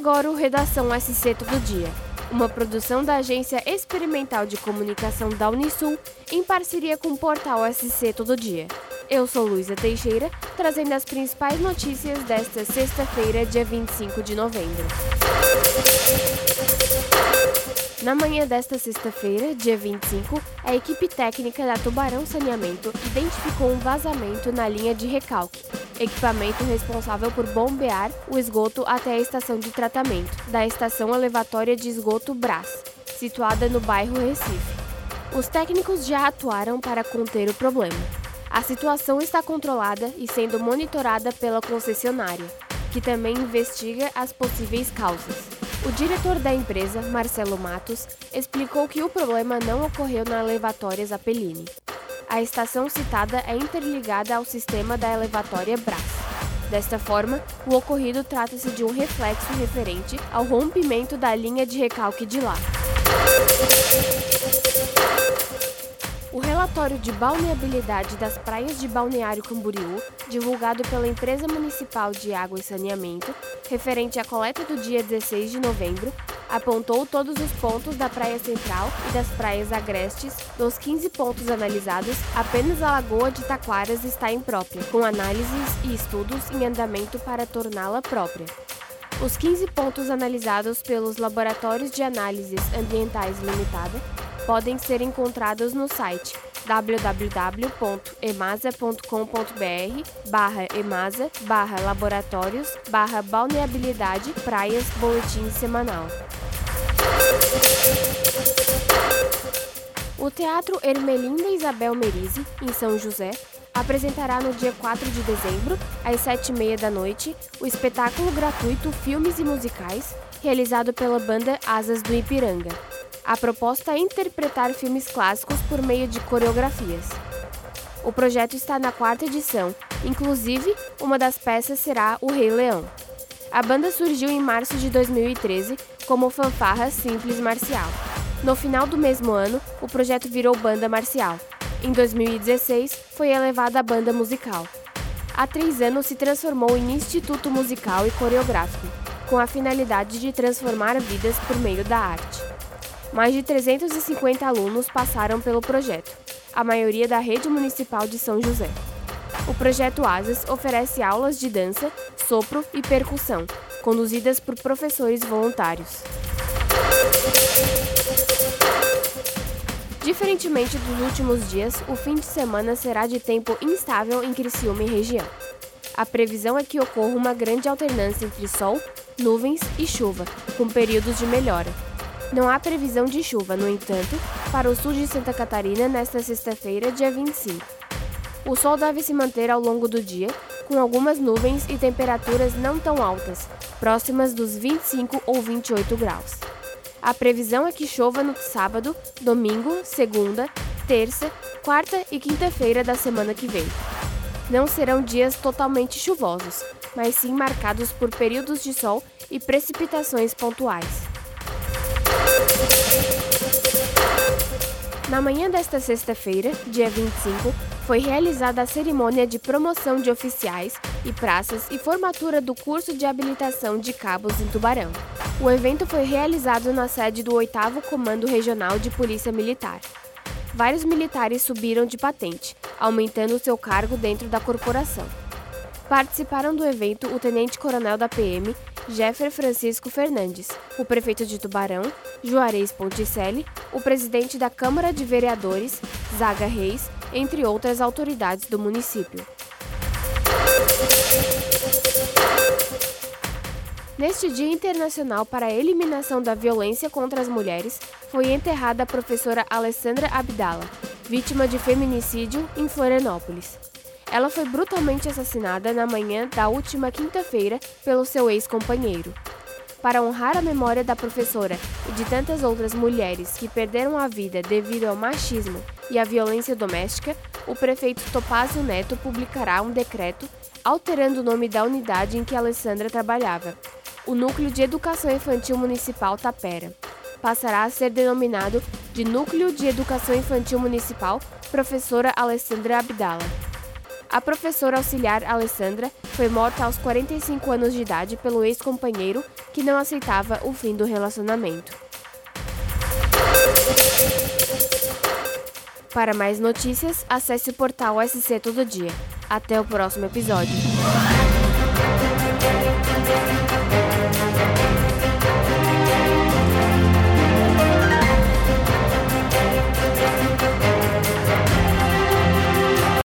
agora o Redação SC Todo Dia, uma produção da Agência Experimental de Comunicação da Unisul em parceria com o portal SC Todo Dia. Eu sou Luísa Teixeira, trazendo as principais notícias desta sexta-feira, dia 25 de novembro. Na manhã desta sexta-feira, dia 25, a equipe técnica da Tubarão Saneamento identificou um vazamento na linha de recalque, equipamento responsável por bombear o esgoto até a estação de tratamento da Estação Elevatória de Esgoto Brás, situada no bairro Recife. Os técnicos já atuaram para conter o problema. A situação está controlada e sendo monitorada pela concessionária, que também investiga as possíveis causas. O diretor da empresa, Marcelo Matos, explicou que o problema não ocorreu na elevatória Zappellini. A estação citada é interligada ao sistema da elevatória Brás. Desta forma, o ocorrido trata-se de um reflexo referente ao rompimento da linha de recalque de lá. O relatório de balneabilidade das praias de Balneário Camboriú, divulgado pela Empresa Municipal de Água e Saneamento, referente à coleta do dia 16 de novembro, apontou todos os pontos da Praia Central e das praias agrestes. Dos 15 pontos analisados, apenas a Lagoa de Taquaras está imprópria, com análises e estudos em andamento para torná-la própria. Os 15 pontos analisados pelos Laboratórios de Análises Ambientais Limitada podem ser encontrados no site www.emasa.com.br barra emasa barra laboratórios barra balneabilidade praias boletim semanal. O Teatro Ermelinda Isabel Merise, em São José, apresentará no dia 4 de dezembro, às 7h30 da noite, o espetáculo gratuito Filmes e Musicais, realizado pela banda Asas do Ipiranga. A proposta é interpretar filmes clássicos por meio de coreografias. O projeto está na quarta edição, inclusive, uma das peças será O Rei Leão. A banda surgiu em março de 2013 como fanfarra simples marcial. No final do mesmo ano, o projeto virou banda marcial. Em 2016, foi elevada a banda musical. Há três anos se transformou em Instituto Musical e Coreográfico, com a finalidade de transformar vidas por meio da arte. Mais de 350 alunos passaram pelo projeto, a maioria da rede municipal de São José. O projeto Asas oferece aulas de dança, sopro e percussão, conduzidas por professores voluntários. Diferentemente dos últimos dias, o fim de semana será de tempo instável em Criciúma e região. A previsão é que ocorra uma grande alternância entre sol, nuvens e chuva, com períodos de melhora. Não há previsão de chuva, no entanto, para o sul de Santa Catarina nesta sexta-feira, dia 25. O sol deve se manter ao longo do dia, com algumas nuvens e temperaturas não tão altas, próximas dos 25 ou 28 graus. A previsão é que chova no sábado, domingo, segunda, terça, quarta e quinta-feira da semana que vem. Não serão dias totalmente chuvosos, mas sim marcados por períodos de sol e precipitações pontuais. Na manhã desta sexta-feira, dia 25, foi realizada a cerimônia de promoção de oficiais e praças e formatura do curso de habilitação de cabos em Tubarão. O evento foi realizado na sede do 8 Comando Regional de Polícia Militar. Vários militares subiram de patente, aumentando seu cargo dentro da corporação. Participaram do evento o tenente-coronel da PM, Jeffer Francisco Fernandes, o prefeito de Tubarão, Juarez Ponticelli, o presidente da Câmara de Vereadores, Zaga Reis, entre outras autoridades do município. Neste Dia Internacional para a Eliminação da Violência contra as Mulheres, foi enterrada a professora Alessandra Abdala, vítima de feminicídio em Florianópolis. Ela foi brutalmente assassinada na manhã da última quinta-feira pelo seu ex-companheiro. Para honrar a memória da professora e de tantas outras mulheres que perderam a vida devido ao machismo e à violência doméstica, o prefeito Topázio Neto publicará um decreto alterando o nome da unidade em que Alessandra trabalhava, o Núcleo de Educação Infantil Municipal Tapera. Passará a ser denominado de Núcleo de Educação Infantil Municipal Professora Alessandra Abdala. A professora auxiliar Alessandra foi morta aos 45 anos de idade pelo ex-companheiro que não aceitava o fim do relacionamento. Para mais notícias, acesse o portal SC Todo Dia. Até o próximo episódio.